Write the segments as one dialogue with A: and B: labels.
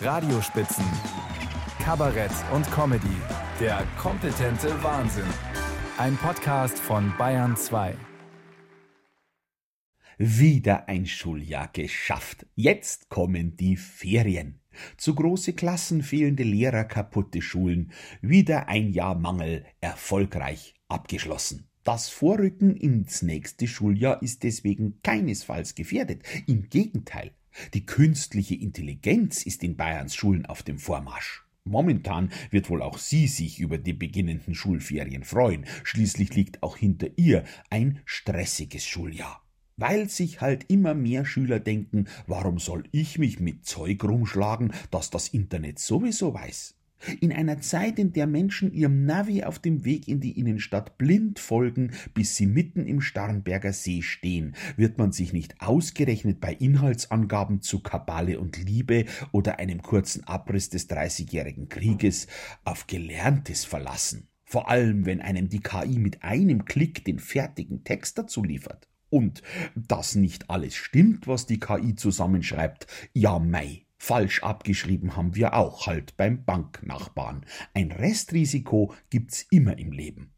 A: Radiospitzen, Kabarett und Comedy. Der kompetente Wahnsinn. Ein Podcast von Bayern 2.
B: Wieder ein Schuljahr geschafft. Jetzt kommen die Ferien. Zu große Klassen, fehlende Lehrer, kaputte Schulen. Wieder ein Jahr Mangel, erfolgreich abgeschlossen. Das Vorrücken ins nächste Schuljahr ist deswegen keinesfalls gefährdet. Im Gegenteil. Die künstliche Intelligenz ist in Bayerns Schulen auf dem Vormarsch. Momentan wird wohl auch sie sich über die beginnenden Schulferien freuen. Schließlich liegt auch hinter ihr ein stressiges Schuljahr. Weil sich halt immer mehr Schüler denken, warum soll ich mich mit Zeug rumschlagen, das das Internet sowieso weiß? In einer Zeit, in der Menschen ihrem Navi auf dem Weg in die Innenstadt blind folgen, bis sie mitten im Starnberger See stehen, wird man sich nicht ausgerechnet bei Inhaltsangaben zu Kabale und Liebe oder einem kurzen Abriss des Dreißigjährigen Krieges auf Gelerntes verlassen. Vor allem, wenn einem die KI mit einem Klick den fertigen Text dazu liefert. Und dass nicht alles stimmt, was die KI zusammenschreibt, ja mei, Falsch abgeschrieben haben wir auch halt beim Banknachbarn. Ein Restrisiko gibt's immer im Leben.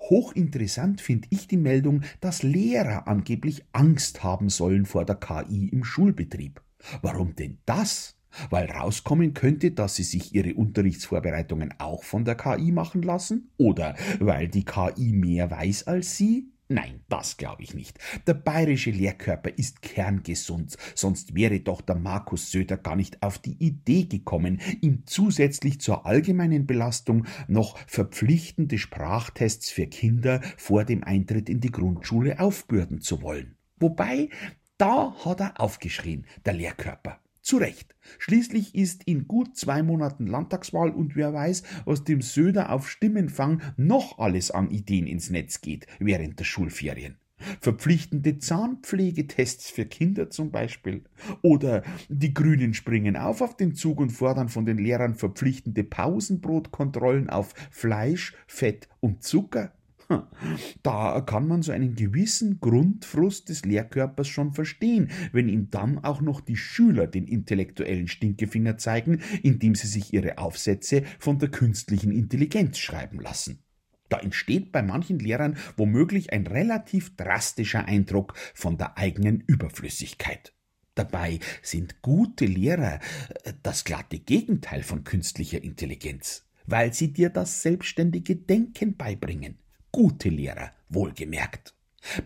B: Hochinteressant finde ich die Meldung, dass Lehrer angeblich Angst haben sollen vor der KI im Schulbetrieb. Warum denn das? Weil rauskommen könnte, dass sie sich ihre Unterrichtsvorbereitungen auch von der KI machen lassen? Oder weil die KI mehr weiß als sie? Nein, das glaube ich nicht. Der bayerische Lehrkörper ist kerngesund, sonst wäre doch der Markus Söder gar nicht auf die Idee gekommen, ihm zusätzlich zur allgemeinen Belastung noch verpflichtende Sprachtests für Kinder vor dem Eintritt in die Grundschule aufbürden zu wollen. Wobei, da hat er aufgeschrien, der Lehrkörper. Zu Recht. Schließlich ist in gut zwei Monaten Landtagswahl und wer weiß, was dem Söder auf Stimmenfang noch alles an Ideen ins Netz geht während der Schulferien. Verpflichtende Zahnpflegetests für Kinder zum Beispiel. Oder die Grünen springen auf auf den Zug und fordern von den Lehrern verpflichtende Pausenbrotkontrollen auf Fleisch, Fett und Zucker. Da kann man so einen gewissen Grundfrust des Lehrkörpers schon verstehen, wenn ihm dann auch noch die Schüler den intellektuellen Stinkefinger zeigen, indem sie sich ihre Aufsätze von der künstlichen Intelligenz schreiben lassen. Da entsteht bei manchen Lehrern womöglich ein relativ drastischer Eindruck von der eigenen Überflüssigkeit. Dabei sind gute Lehrer äh, das glatte Gegenteil von künstlicher Intelligenz, weil sie dir das selbstständige Denken beibringen gute Lehrer, wohlgemerkt.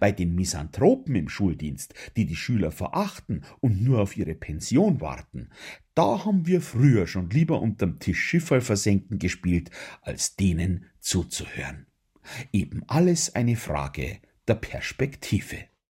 B: Bei den Misanthropen im Schuldienst, die die Schüler verachten und nur auf ihre Pension warten, da haben wir früher schon lieber unterm Tisch Schifferl versenken gespielt, als denen zuzuhören. Eben alles eine Frage der Perspektive.